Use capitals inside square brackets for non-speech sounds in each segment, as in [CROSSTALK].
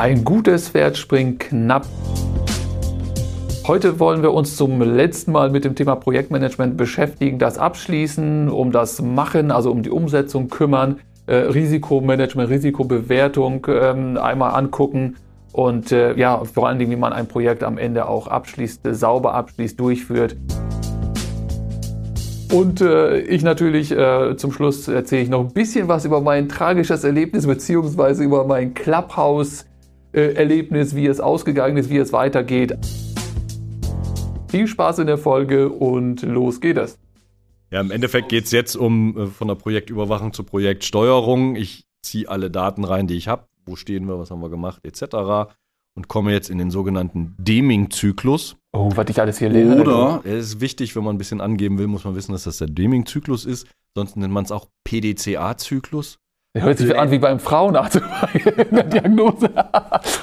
Ein gutes Pferd springt knapp. Heute wollen wir uns zum letzten Mal mit dem Thema Projektmanagement beschäftigen, das Abschließen, um das Machen, also um die Umsetzung kümmern, äh, Risikomanagement, Risikobewertung ähm, einmal angucken und äh, ja, vor allen Dingen, wie man ein Projekt am Ende auch abschließt, äh, sauber abschließt, durchführt. Und äh, ich natürlich äh, zum Schluss erzähle ich noch ein bisschen was über mein tragisches Erlebnis beziehungsweise über mein Clubhouse-Erlebnis, wie es ausgegangen ist, wie es weitergeht. Viel Spaß in der Folge und los geht es. Ja, im Endeffekt geht es jetzt um äh, von der Projektüberwachung zur Projektsteuerung. Ich ziehe alle Daten rein, die ich habe. Wo stehen wir, was haben wir gemacht, etc. Und komme jetzt in den sogenannten Deming-Zyklus. Oh, was ich alles hier lerne. Oder, es ist wichtig, wenn man ein bisschen angeben will, muss man wissen, dass das der Deming-Zyklus ist. Sonst nennt man es auch PDCA-Zyklus. Hört sich an wie beim Frauenarzt [LAUGHS] in der Diagnose.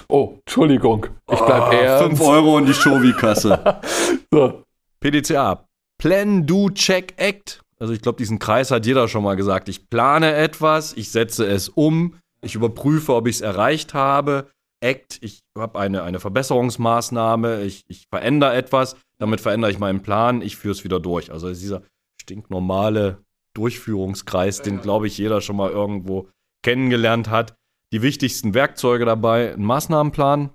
oh, Entschuldigung. Ich bleib oh, ernst. 5 Euro in die Shovi-Kasse. [LAUGHS] so. PDCA. Plan, Do, Check, Act. Also ich glaube, diesen Kreis hat jeder schon mal gesagt. Ich plane etwas, ich setze es um, ich überprüfe, ob ich es erreicht habe. Act, ich habe eine, eine Verbesserungsmaßnahme, ich, ich verändere etwas, damit verändere ich meinen Plan, ich führe es wieder durch. Also dieser stinknormale Durchführungskreis, den, glaube ich, jeder schon mal irgendwo kennengelernt hat. Die wichtigsten Werkzeuge dabei, ein Maßnahmenplan,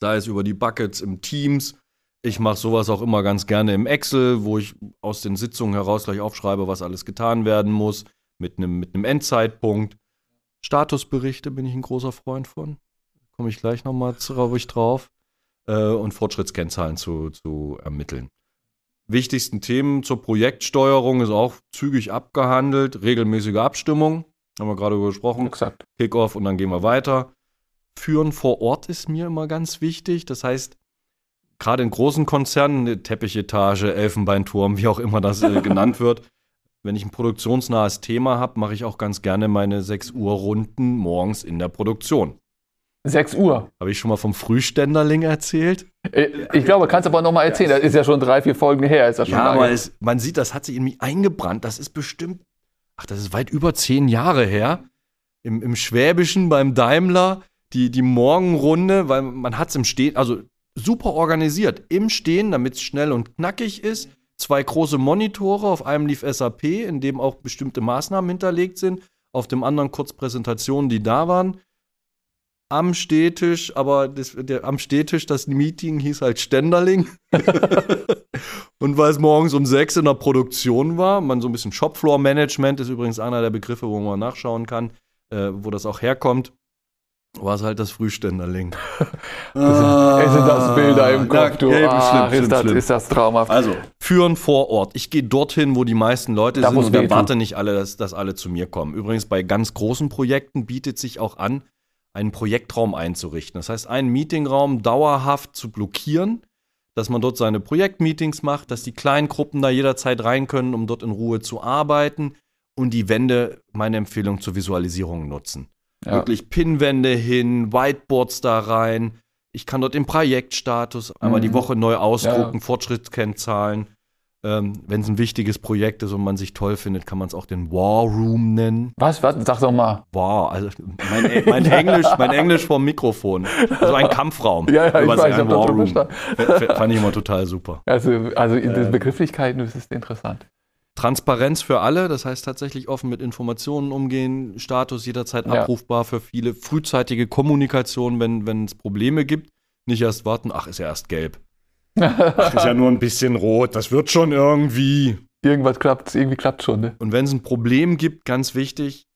sei es über die Buckets im Teams. Ich mache sowas auch immer ganz gerne im Excel, wo ich aus den Sitzungen heraus gleich aufschreibe, was alles getan werden muss, mit einem mit Endzeitpunkt. Statusberichte bin ich ein großer Freund von. Komme ich gleich nochmal drauf. Äh, und Fortschrittskennzahlen zu, zu ermitteln wichtigsten Themen zur Projektsteuerung ist auch zügig abgehandelt. Regelmäßige Abstimmung, haben wir gerade gesprochen. Exakt. Kickoff und dann gehen wir weiter. Führen vor Ort ist mir immer ganz wichtig. Das heißt, gerade in großen Konzernen, Teppichetage, Elfenbeinturm, wie auch immer das äh, [LAUGHS] genannt wird, wenn ich ein produktionsnahes Thema habe, mache ich auch ganz gerne meine 6 Uhr Runden morgens in der Produktion. 6 Uhr. Habe ich schon mal vom Frühständerling erzählt? Äh, ich glaube, kannst aber noch mal erzählen. Das ist ja schon drei, vier Folgen her. Ist das schon ja, aber es, man sieht, das hat sich in mich eingebrannt. Das ist bestimmt, ach, das ist weit über zehn Jahre her. Im, im Schwäbischen beim Daimler die, die Morgenrunde, weil man hat es im Stehen, also super organisiert. Im Stehen, damit es schnell und knackig ist. Zwei große Monitore, auf einem lief SAP, in dem auch bestimmte Maßnahmen hinterlegt sind. Auf dem anderen kurz Präsentationen, die da waren am Stehtisch, aber das, der, am Stehtisch, das Meeting hieß halt Ständerling. [LAUGHS] und weil es morgens um sechs in der Produktion war, man so ein bisschen Shopfloor-Management ist übrigens einer der Begriffe, wo man nachschauen kann, äh, wo das auch herkommt, war es halt das Frühständerling. [LAUGHS] ah, es sind das Bilder im Kopf, du. Ja, ah, schlimm, ist, schlimm, das, schlimm. ist das traumhaft. Also, führen vor Ort. Ich gehe dorthin, wo die meisten Leute da sind und erwarte nicht alle, dass, dass alle zu mir kommen. Übrigens, bei ganz großen Projekten bietet sich auch an, einen Projektraum einzurichten. Das heißt, einen Meetingraum dauerhaft zu blockieren, dass man dort seine Projektmeetings macht, dass die kleinen Gruppen da jederzeit rein können, um dort in Ruhe zu arbeiten und die Wände, meine Empfehlung zur Visualisierung nutzen. Ja. Wirklich Pinwände hin, Whiteboards da rein. Ich kann dort den Projektstatus einmal mhm. die Woche neu ausdrucken, ja. Fortschrittskennzahlen. Ähm, Wenn es ein wichtiges Projekt ist und man sich toll findet, kann man es auch den War Room nennen. Was? Was? Sag doch mal. War, also mein, e-, mein Englisch, mein Englisch vom Mikrofon. Also ein Kampfraum. ja, ja, ich weiß, ich War Room. Fand ich immer total super. Also, also äh. Begrifflichkeiten ist es interessant. Transparenz für alle, das heißt tatsächlich offen mit Informationen umgehen, Status jederzeit ja. abrufbar für viele, frühzeitige Kommunikation, wenn es Probleme gibt. Nicht erst warten, ach, ist ja erst gelb. Ach, ist ja nur ein bisschen rot, das wird schon irgendwie. Irgendwas klappt, irgendwie klappt schon, ne? Und wenn es ein Problem gibt, ganz wichtig,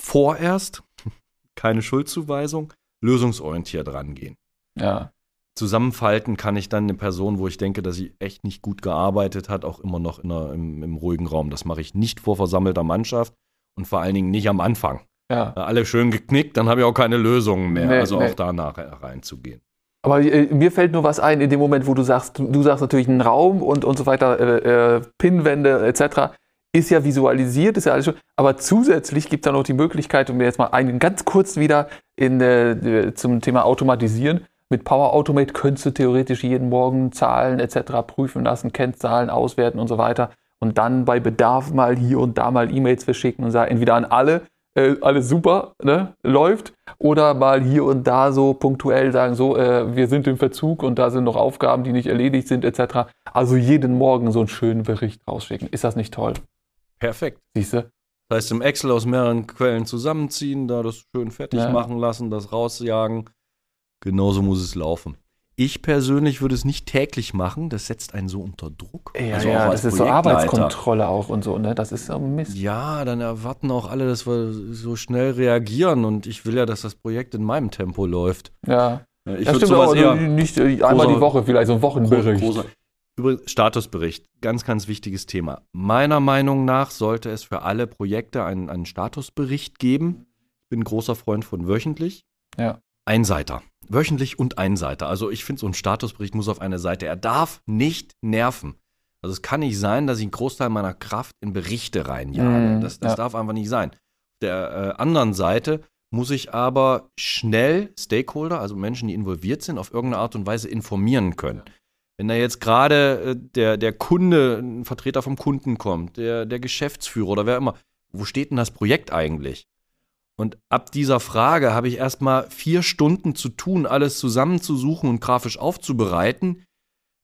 vorerst, [LAUGHS] keine Schuldzuweisung, lösungsorientiert rangehen. Ja. Zusammenfalten kann ich dann eine Person, wo ich denke, dass sie echt nicht gut gearbeitet hat, auch immer noch einer, im, im ruhigen Raum. Das mache ich nicht vor versammelter Mannschaft und vor allen Dingen nicht am Anfang. Ja. Alle schön geknickt, dann habe ich auch keine Lösungen mehr. Nee, also nee. auch da nachher reinzugehen. Aber äh, mir fällt nur was ein in dem Moment, wo du sagst, du sagst natürlich einen Raum und, und so weiter, äh, äh, Pinwände etc. Ist ja visualisiert, ist ja alles schon. Aber zusätzlich gibt es da noch die Möglichkeit, um mir jetzt mal einen ganz kurz wieder in, äh, zum Thema Automatisieren. Mit Power Automate könntest du theoretisch jeden Morgen Zahlen etc. prüfen lassen, Kennzahlen auswerten und so weiter. Und dann bei Bedarf mal hier und da mal E-Mails verschicken und sagen, entweder an alle äh, alles super, ne, läuft. Oder mal hier und da so punktuell sagen, so, äh, wir sind im Verzug und da sind noch Aufgaben, die nicht erledigt sind, etc. Also jeden Morgen so einen schönen Bericht rausschicken. Ist das nicht toll? Perfekt. Siehst du? Das heißt, im Excel aus mehreren Quellen zusammenziehen, da das schön fertig ja. machen lassen, das rausjagen. Genauso muss es laufen. Ich persönlich würde es nicht täglich machen, das setzt einen so unter Druck. Ja, also ja das ist so Arbeitskontrolle auch und so, ne? Das ist so Mist. Ja, dann erwarten auch alle, dass wir so schnell reagieren und ich will ja, dass das Projekt in meinem Tempo läuft. Ja. Ich ja, stimmt auch, also nicht äh, einmal die Woche, vielleicht so ein Wochenbericht. Großer, Übrigens, Statusbericht, ganz, ganz wichtiges Thema. Meiner Meinung nach sollte es für alle Projekte einen, einen Statusbericht geben. Ich bin großer Freund von wöchentlich. Ja. Einseiter. Wöchentlich und Einseiter. Also ich finde, so ein Statusbericht muss auf eine Seite. Er darf nicht nerven. Also es kann nicht sein, dass ich einen Großteil meiner Kraft in Berichte reinjage. Mm, das das ja. darf einfach nicht sein. Auf der äh, anderen Seite muss ich aber schnell Stakeholder, also Menschen, die involviert sind, auf irgendeine Art und Weise informieren können. Wenn da jetzt gerade äh, der, der Kunde, ein Vertreter vom Kunden kommt, der, der Geschäftsführer oder wer immer, wo steht denn das Projekt eigentlich? Und ab dieser Frage habe ich erstmal vier Stunden zu tun, alles zusammenzusuchen und grafisch aufzubereiten.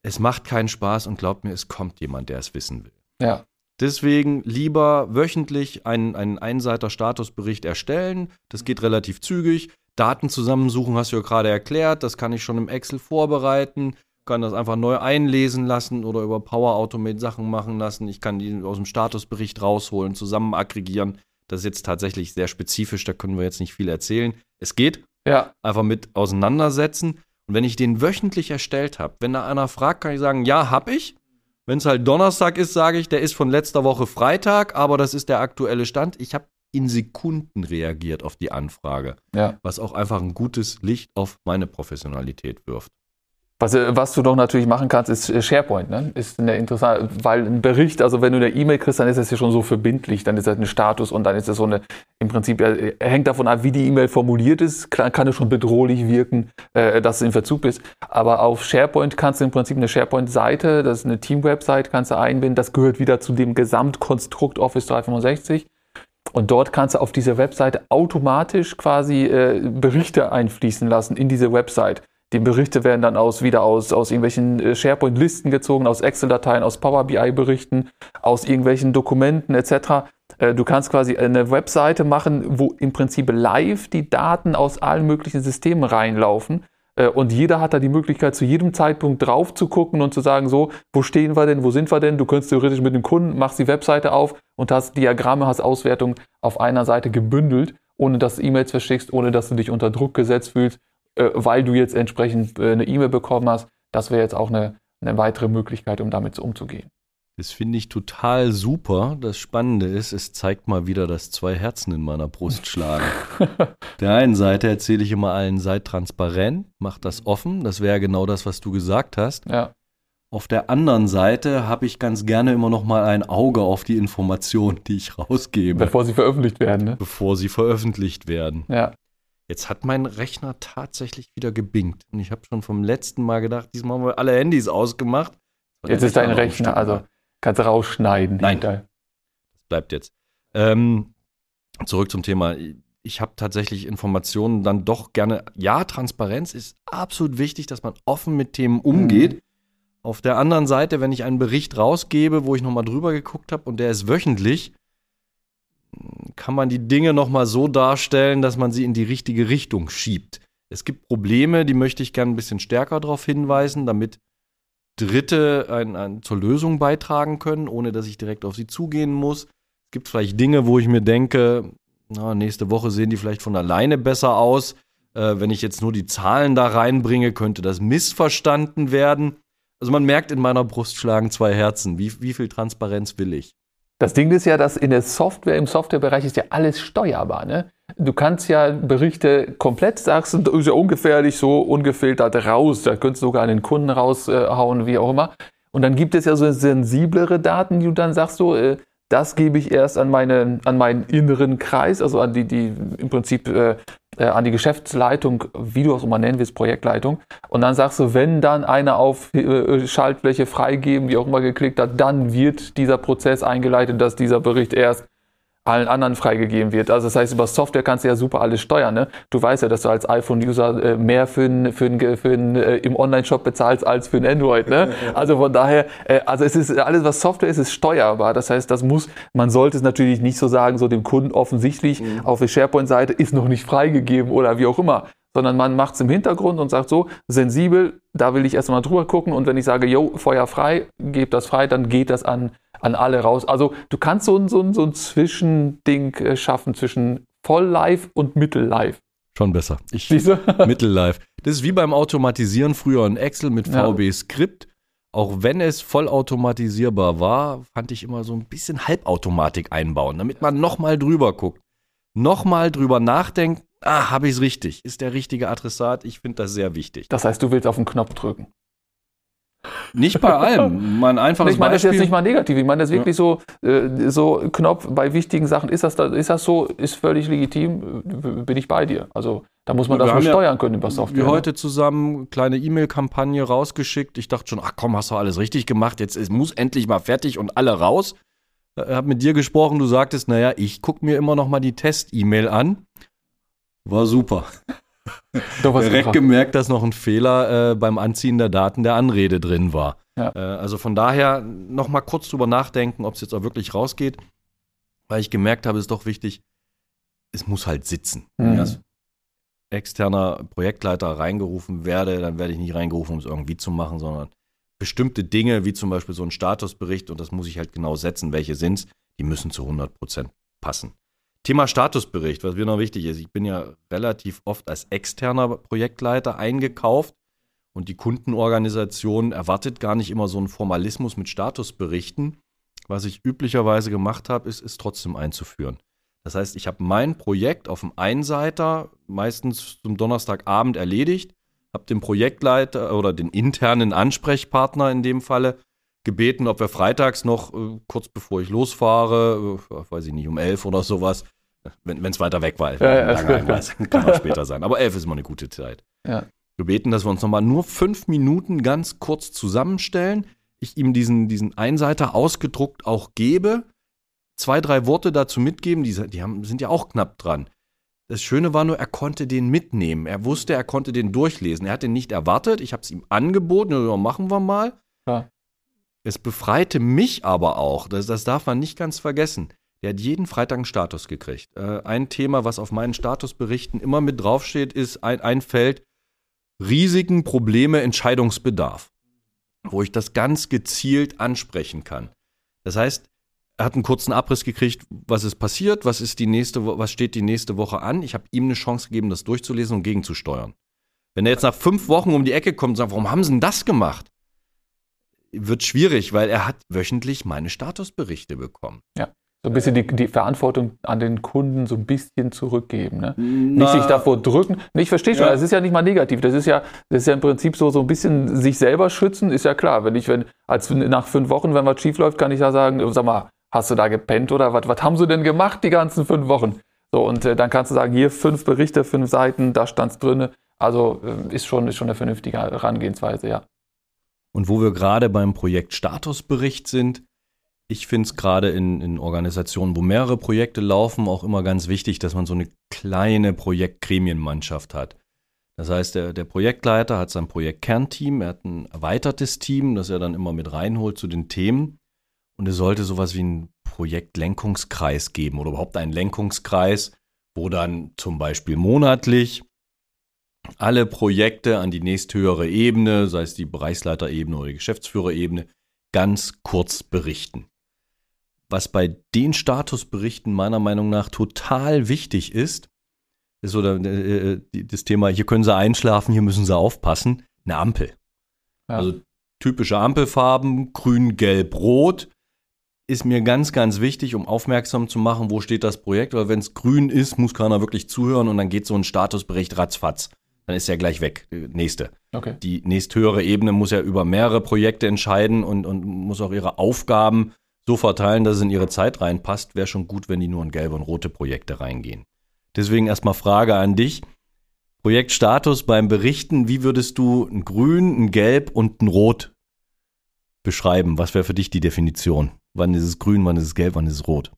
Es macht keinen Spaß und glaubt mir, es kommt jemand, der es wissen will. Ja. Deswegen lieber wöchentlich einen, einen Einseiter-Statusbericht erstellen. Das geht relativ zügig. Daten zusammensuchen hast du ja gerade erklärt. Das kann ich schon im Excel vorbereiten kann das einfach neu einlesen lassen oder über Power Automate Sachen machen lassen. Ich kann die aus dem Statusbericht rausholen, zusammen aggregieren. Das ist jetzt tatsächlich sehr spezifisch, da können wir jetzt nicht viel erzählen. Es geht. Ja. Einfach mit auseinandersetzen. Und wenn ich den wöchentlich erstellt habe, wenn da einer fragt, kann ich sagen, ja, hab ich. Wenn es halt Donnerstag ist, sage ich, der ist von letzter Woche Freitag, aber das ist der aktuelle Stand. Ich habe in Sekunden reagiert auf die Anfrage. Ja. Was auch einfach ein gutes Licht auf meine Professionalität wirft. Was, äh, was du doch natürlich machen kannst, ist äh, SharePoint. Ne? Ist eine interessante, weil ein Bericht, also wenn du eine E-Mail kriegst, dann ist das ja schon so verbindlich, dann ist das ein Status und dann ist das so eine, im Prinzip äh, hängt davon ab, wie die E-Mail formuliert ist, kann, kann es schon bedrohlich wirken, äh, dass du in Verzug bist. Aber auf SharePoint kannst du im Prinzip eine SharePoint-Seite, das ist eine Team-Website, kannst du einbinden, das gehört wieder zu dem Gesamtkonstrukt Office 365. Und dort kannst du auf dieser Webseite automatisch quasi äh, Berichte einfließen lassen in diese Website. Die Berichte werden dann aus, wieder aus, aus irgendwelchen äh, SharePoint-Listen gezogen, aus Excel-Dateien, aus Power BI-Berichten, aus irgendwelchen Dokumenten etc. Äh, du kannst quasi eine Webseite machen, wo im Prinzip live die Daten aus allen möglichen Systemen reinlaufen. Äh, und jeder hat da die Möglichkeit, zu jedem Zeitpunkt drauf zu gucken und zu sagen, so, wo stehen wir denn, wo sind wir denn? Du könntest theoretisch mit dem Kunden, machst die Webseite auf und hast Diagramme, hast Auswertungen auf einer Seite gebündelt, ohne dass du E-Mails verschickst, ohne dass du dich unter Druck gesetzt fühlst äh, weil du jetzt entsprechend äh, eine E-Mail bekommen hast. Das wäre jetzt auch eine, eine weitere Möglichkeit, um damit umzugehen. Das finde ich total super. Das Spannende ist, es zeigt mal wieder, dass zwei Herzen in meiner Brust schlagen. [LAUGHS] Der einen Seite erzähle ich immer allen, seid transparent, macht das offen. Das wäre genau das, was du gesagt hast. Ja. Auf der anderen Seite habe ich ganz gerne immer noch mal ein Auge auf die Informationen, die ich rausgebe. Bevor sie veröffentlicht werden, ne? Bevor sie veröffentlicht werden. Ja. Jetzt hat mein Rechner tatsächlich wieder gebinkt. Und ich habe schon vom letzten Mal gedacht, diesmal haben wir alle Handys ausgemacht. Jetzt ist dein Rechner, also kannst du rausschneiden. Nein, das bleibt jetzt. Ähm, zurück zum Thema. Ich habe tatsächlich Informationen dann doch gerne. Ja, Transparenz ist absolut wichtig, dass man offen mit Themen umgeht. Mhm. Auf der anderen Seite, wenn ich einen Bericht rausgebe, wo ich nochmal drüber geguckt habe und der ist wöchentlich, kann man die Dinge nochmal so darstellen, dass man sie in die richtige Richtung schiebt. Es gibt Probleme, die möchte ich gerne ein bisschen stärker darauf hinweisen, damit Dritte ein, ein, zur Lösung beitragen können, ohne dass ich direkt auf sie zugehen muss. Es gibt vielleicht Dinge, wo ich mir denke, na, nächste Woche sehen die vielleicht von alleine besser aus. Äh, wenn ich jetzt nur die Zahlen da reinbringe, könnte das missverstanden werden. Also man merkt in meiner Brust schlagen zwei Herzen. Wie, wie viel Transparenz will ich? Das Ding ist ja, dass in der Software, im Softwarebereich ist ja alles steuerbar. Ne? Du kannst ja Berichte komplett, sagst du, ist ja ungefährlich, so ungefiltert raus. Da könntest du sogar an den Kunden raushauen, wie auch immer. Und dann gibt es ja so sensiblere Daten, die du dann sagst, so, äh, das gebe ich erst an, meine, an meinen inneren Kreis, also an die, die im Prinzip äh, äh, an die Geschäftsleitung, wie du auch immer nennen willst, Projektleitung. Und dann sagst du, wenn dann einer auf äh, Schaltfläche freigeben, wie auch immer geklickt hat, dann wird dieser Prozess eingeleitet, dass dieser Bericht erst allen anderen freigegeben wird. Also das heißt, über Software kannst du ja super alles steuern. Ne? Du weißt ja, dass du als iPhone-User äh, mehr für ein, für ein, für ein, äh, im Online-Shop bezahlst als für ein Android. Ne? [LAUGHS] Also von daher, äh, also es ist alles, was Software ist, ist steuerbar. Das heißt, das muss, man sollte es natürlich nicht so sagen, so dem Kunden offensichtlich mhm. auf der SharePoint-Seite ist noch nicht freigegeben oder wie auch immer sondern man macht es im Hintergrund und sagt so, sensibel, da will ich erstmal drüber gucken und wenn ich sage, yo, Feuer frei, gebt das frei, dann geht das an, an alle raus. Also du kannst so ein, so ein, so ein Zwischending äh, schaffen zwischen voll live und mittel live. Schon besser. Ich, [LAUGHS] mittel live. Das ist wie beim Automatisieren früher in Excel mit VB ja. Script. Auch wenn es vollautomatisierbar war, fand ich immer so ein bisschen Halbautomatik einbauen, damit man nochmal drüber guckt. Nochmal drüber nachdenkt, ah, habe ich es richtig? Ist der richtige Adressat? Ich finde das sehr wichtig. Das heißt, du willst auf den Knopf drücken. Nicht bei allem. [LAUGHS] Man einfaches ich meine das jetzt nicht mal negativ. Ich meine das wirklich ja. so, äh, so Knopf bei wichtigen Sachen. Ist das, ist das so? Ist völlig legitim. Bin ich bei dir. Also da muss man das nur steuern können über Software. Wir ne? heute zusammen kleine E-Mail-Kampagne rausgeschickt. Ich dachte schon, ach komm, hast du alles richtig gemacht. Jetzt es muss endlich mal fertig und alle raus. Ich habe mit dir gesprochen. Du sagtest, naja, ich gucke mir immer noch mal die Test-E-Mail an. War super. [LAUGHS] Direkt super. gemerkt, dass noch ein Fehler äh, beim Anziehen der Daten der Anrede drin war. Ja. Äh, also von daher noch mal kurz drüber nachdenken, ob es jetzt auch wirklich rausgeht, weil ich gemerkt habe, es ist doch wichtig, es muss halt sitzen. Mhm. Wenn ich als externer Projektleiter reingerufen werde, dann werde ich nicht reingerufen, um es irgendwie zu machen, sondern bestimmte Dinge, wie zum Beispiel so ein Statusbericht, und das muss ich halt genau setzen, welche sind es, die müssen zu 100 Prozent passen. Thema Statusbericht, was mir noch wichtig ist. Ich bin ja relativ oft als externer Projektleiter eingekauft und die Kundenorganisation erwartet gar nicht immer so einen Formalismus mit Statusberichten. Was ich üblicherweise gemacht habe, ist, es trotzdem einzuführen. Das heißt, ich habe mein Projekt auf dem Einseiter meistens zum Donnerstagabend erledigt, habe den Projektleiter oder den internen Ansprechpartner in dem Falle gebeten, ob wir freitags noch, äh, kurz bevor ich losfahre, äh, weiß ich nicht, um elf oder sowas, wenn es weiter weg war, ja, ja, Einreise, [LAUGHS] kann auch später sein. Aber elf ist immer eine gute Zeit. Ja. Gebeten, dass wir uns nochmal nur fünf Minuten ganz kurz zusammenstellen. Ich ihm diesen, diesen Einseiter ausgedruckt auch gebe, zwei, drei Worte dazu mitgeben, die, die haben, sind ja auch knapp dran. Das Schöne war nur, er konnte den mitnehmen. Er wusste, er konnte den durchlesen. Er hat den nicht erwartet. Ich habe es ihm angeboten. Machen wir mal. Ja. Es befreite mich aber auch, das, das darf man nicht ganz vergessen. Der hat jeden Freitag einen Status gekriegt. Äh, ein Thema, was auf meinen Statusberichten immer mit draufsteht, ist ein, ein Feld Risiken, Probleme, Entscheidungsbedarf, wo ich das ganz gezielt ansprechen kann. Das heißt, er hat einen kurzen Abriss gekriegt, was ist passiert, was ist die nächste, was steht die nächste Woche an. Ich habe ihm eine Chance gegeben, das durchzulesen und gegenzusteuern. Wenn er jetzt nach fünf Wochen um die Ecke kommt und sagt, warum haben sie denn das gemacht? Wird schwierig, weil er hat wöchentlich meine Statusberichte bekommen. Ja. So ein bisschen die, die Verantwortung an den Kunden so ein bisschen zurückgeben. Ne? Nicht sich davor drücken. Ich verstehe schon, ja. das ist ja nicht mal negativ. Das ist ja, das ist ja im Prinzip so, so ein bisschen sich selber schützen, ist ja klar. Wenn ich, wenn, als nach fünf Wochen, wenn was schief läuft, kann ich ja sagen, sag mal, hast du da gepennt oder was, was haben sie denn gemacht die ganzen fünf Wochen? So, und äh, dann kannst du sagen, hier fünf Berichte, fünf Seiten, da stand's drinne. Also äh, ist schon, ist schon eine vernünftige Herangehensweise, ja. Und wo wir gerade beim Projekt Statusbericht sind, ich finde es gerade in, in Organisationen, wo mehrere Projekte laufen, auch immer ganz wichtig, dass man so eine kleine Projektgremienmannschaft hat. Das heißt, der, der Projektleiter hat sein Projektkernteam, er hat ein erweitertes Team, das er dann immer mit reinholt zu den Themen. Und es sollte sowas wie einen Projektlenkungskreis geben oder überhaupt einen Lenkungskreis, wo dann zum Beispiel monatlich alle Projekte an die nächsthöhere Ebene, sei es die Bereichsleiterebene oder die Geschäftsführerebene, ganz kurz berichten. Was bei den Statusberichten meiner Meinung nach total wichtig ist, ist so äh, äh das Thema, hier können Sie einschlafen, hier müssen Sie aufpassen, eine Ampel. Ja. Also typische Ampelfarben, grün, gelb, rot, ist mir ganz, ganz wichtig, um aufmerksam zu machen, wo steht das Projekt, weil wenn es grün ist, muss keiner wirklich zuhören und dann geht so ein Statusbericht ratzfatz dann ist er gleich weg. Nächste. Okay. Die nächsthöhere Ebene muss ja über mehrere Projekte entscheiden und, und muss auch ihre Aufgaben so verteilen, dass es in ihre Zeit reinpasst. Wäre schon gut, wenn die nur in gelbe und rote Projekte reingehen. Deswegen erstmal Frage an dich. Projektstatus beim Berichten, wie würdest du ein Grün, ein Gelb und ein Rot beschreiben? Was wäre für dich die Definition? Wann ist es grün, wann ist es gelb, wann ist es rot?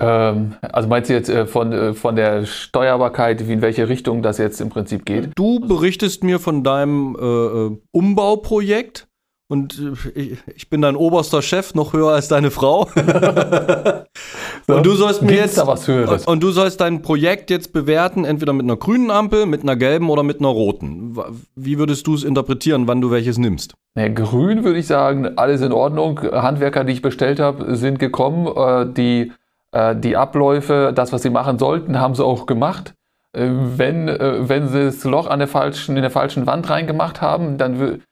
Ähm, also meinst du jetzt äh, von, äh, von der Steuerbarkeit, wie in welche Richtung das jetzt im Prinzip geht? Du berichtest mir von deinem äh, äh Umbauprojekt und äh, ich bin dein oberster Chef, noch höher als deine Frau. [LAUGHS] so, und du sollst mir jetzt was Höheres. und du sollst dein Projekt jetzt bewerten, entweder mit einer grünen Ampel, mit einer gelben oder mit einer roten. Wie würdest du es interpretieren, wann du welches nimmst? Ja, grün würde ich sagen, alles in Ordnung. Handwerker, die ich bestellt habe, sind gekommen. Die, die Abläufe, das, was sie machen sollten, haben sie auch gemacht. Wenn, wenn sie das Loch an der falschen, in der falschen Wand reingemacht haben, dann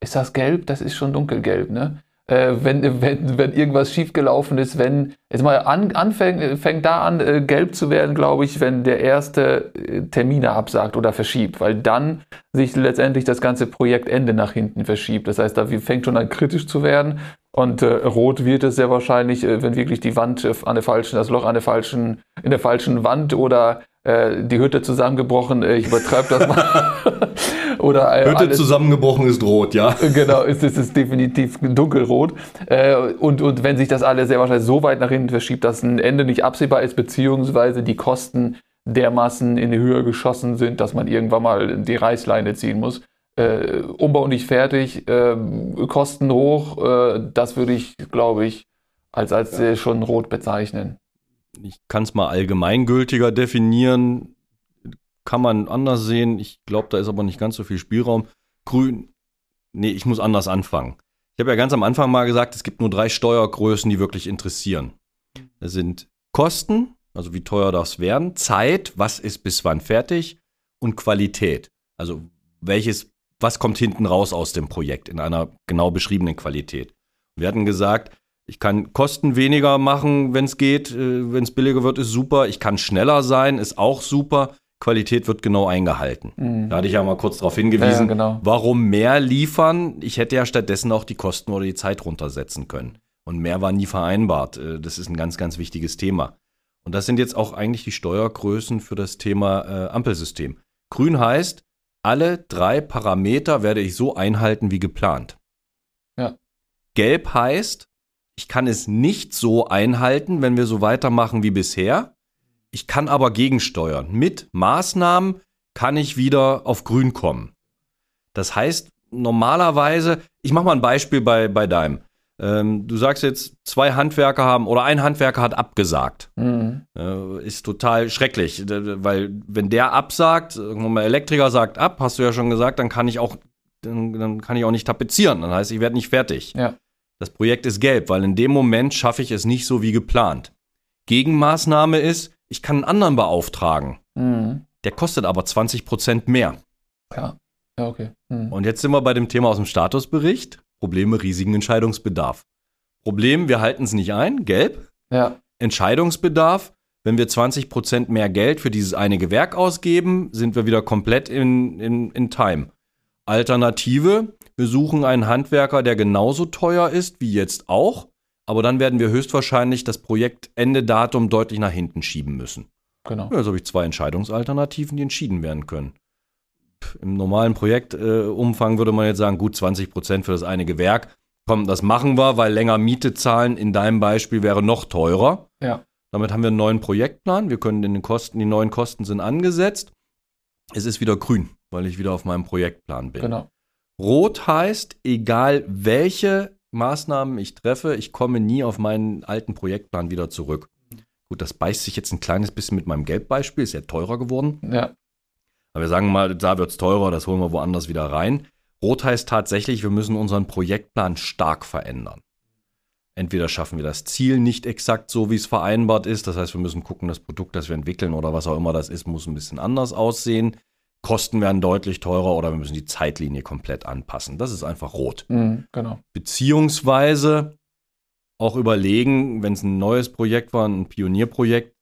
ist das gelb? Das ist schon dunkelgelb, ne? Äh, wenn, wenn, wenn irgendwas schiefgelaufen ist, wenn, jetzt mal an, anfängt, fängt da an, äh, gelb zu werden, glaube ich, wenn der erste äh, Termine absagt oder verschiebt, weil dann sich letztendlich das ganze Projektende nach hinten verschiebt. Das heißt, da fängt schon an kritisch zu werden. Und äh, rot wird es sehr wahrscheinlich, äh, wenn wirklich die Wand an der falschen, das Loch an der falschen, in der falschen Wand oder äh, die Hütte zusammengebrochen, ich übertreibe das mal. [LAUGHS] Oder, äh, Hütte alles, zusammengebrochen ist rot, ja. [LAUGHS] Genau, ist, ist, ist definitiv dunkelrot. Äh, und, und wenn sich das alles sehr wahrscheinlich so weit nach hinten verschiebt, dass ein Ende nicht absehbar ist, beziehungsweise die Kosten dermaßen in die Höhe geschossen sind, dass man irgendwann mal die Reißleine ziehen muss. Äh, Umbau nicht fertig, äh, Kosten hoch, äh, das würde ich, glaube ich, als, als ja. schon rot bezeichnen. Ich kann es mal allgemeingültiger definieren kann man anders sehen. Ich glaube, da ist aber nicht ganz so viel Spielraum. Grün, nee, ich muss anders anfangen. Ich habe ja ganz am Anfang mal gesagt, es gibt nur drei Steuergrößen, die wirklich interessieren. Das sind Kosten, also wie teuer das werden, Zeit, was ist bis wann fertig und Qualität. Also welches, was kommt hinten raus aus dem Projekt in einer genau beschriebenen Qualität. Wir hatten gesagt, ich kann Kosten weniger machen, wenn es geht, äh, wenn es billiger wird, ist super. Ich kann schneller sein, ist auch super. Qualität wird genau eingehalten. Mhm. Da hatte ich ja mal kurz darauf hingewiesen, ja, genau. warum mehr liefern. Ich hätte ja stattdessen auch die Kosten oder die Zeit runtersetzen können. Und mehr war nie vereinbart. Äh, das ist ein ganz, ganz wichtiges Thema. Und das sind jetzt auch eigentlich die Steuergrößen für das Thema äh, Ampelsystem. Grün heißt, alle drei Parameter werde ich so einhalten wie geplant. Ja. Gelb heißt, ich kann es nicht so einhalten, wenn wir so weitermachen wie bisher. Ich kann aber gegensteuern. Mit Maßnahmen kann ich wieder auf grün kommen. Das heißt, normalerweise, ich mache mal ein Beispiel bei, bei deinem. Ähm, du sagst jetzt, zwei Handwerker haben oder ein Handwerker hat abgesagt. Mhm. Äh, ist total schrecklich, weil wenn der absagt, irgendwann mal Elektriker sagt ab, hast du ja schon gesagt, dann kann ich auch, dann, kann ich auch nicht tapezieren. Dann heißt, ich werde nicht fertig. Ja. Das Projekt ist gelb, weil in dem Moment schaffe ich es nicht so wie geplant. Gegenmaßnahme ist, ich kann einen anderen beauftragen. Mhm. Der kostet aber 20 Prozent mehr. Ja, ja, okay. Mhm. Und jetzt sind wir bei dem Thema aus dem Statusbericht. Probleme, riesigen Entscheidungsbedarf. Problem, wir halten es nicht ein, gelb. Ja. Entscheidungsbedarf, wenn wir 20 Prozent mehr Geld für dieses eine Gewerk ausgeben, sind wir wieder komplett in, in, in Time. Alternative, wir suchen einen Handwerker, der genauso teuer ist wie jetzt auch, aber dann werden wir höchstwahrscheinlich das Projektendedatum deutlich nach hinten schieben müssen. Genau. Ja, also habe ich zwei Entscheidungsalternativen, die entschieden werden können. Im normalen Projektumfang äh, würde man jetzt sagen, gut 20 Prozent für das eine Gewerk. Komm, das machen wir, weil länger Miete zahlen in deinem Beispiel wäre noch teurer. Ja. Damit haben wir einen neuen Projektplan. Wir können in den Kosten, die neuen Kosten sind angesetzt. Es ist wieder grün, weil ich wieder auf meinem Projektplan bin. Genau. Rot heißt, egal welche Maßnahmen ich treffe, ich komme nie auf meinen alten Projektplan wieder zurück. Gut, das beißt sich jetzt ein kleines bisschen mit meinem Geldbeispiel, ist ja teurer geworden. Ja. Aber wir sagen mal, da wird es teurer, das holen wir woanders wieder rein. Rot heißt tatsächlich, wir müssen unseren Projektplan stark verändern. Entweder schaffen wir das Ziel nicht exakt so, wie es vereinbart ist. Das heißt, wir müssen gucken, das Produkt, das wir entwickeln oder was auch immer das ist, muss ein bisschen anders aussehen. Kosten werden deutlich teurer oder wir müssen die Zeitlinie komplett anpassen. Das ist einfach rot. Mhm, genau. Beziehungsweise auch überlegen, wenn es ein neues Projekt war, ein Pionierprojekt,